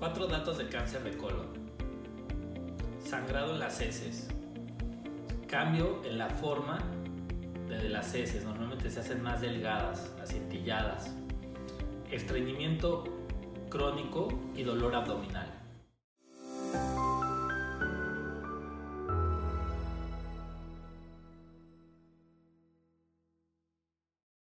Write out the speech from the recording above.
Cuatro datos de cáncer de colon. Sangrado en las heces. Cambio en la forma de las heces. Normalmente se hacen más delgadas, acintilladas. Estreñimiento crónico y dolor abdominal.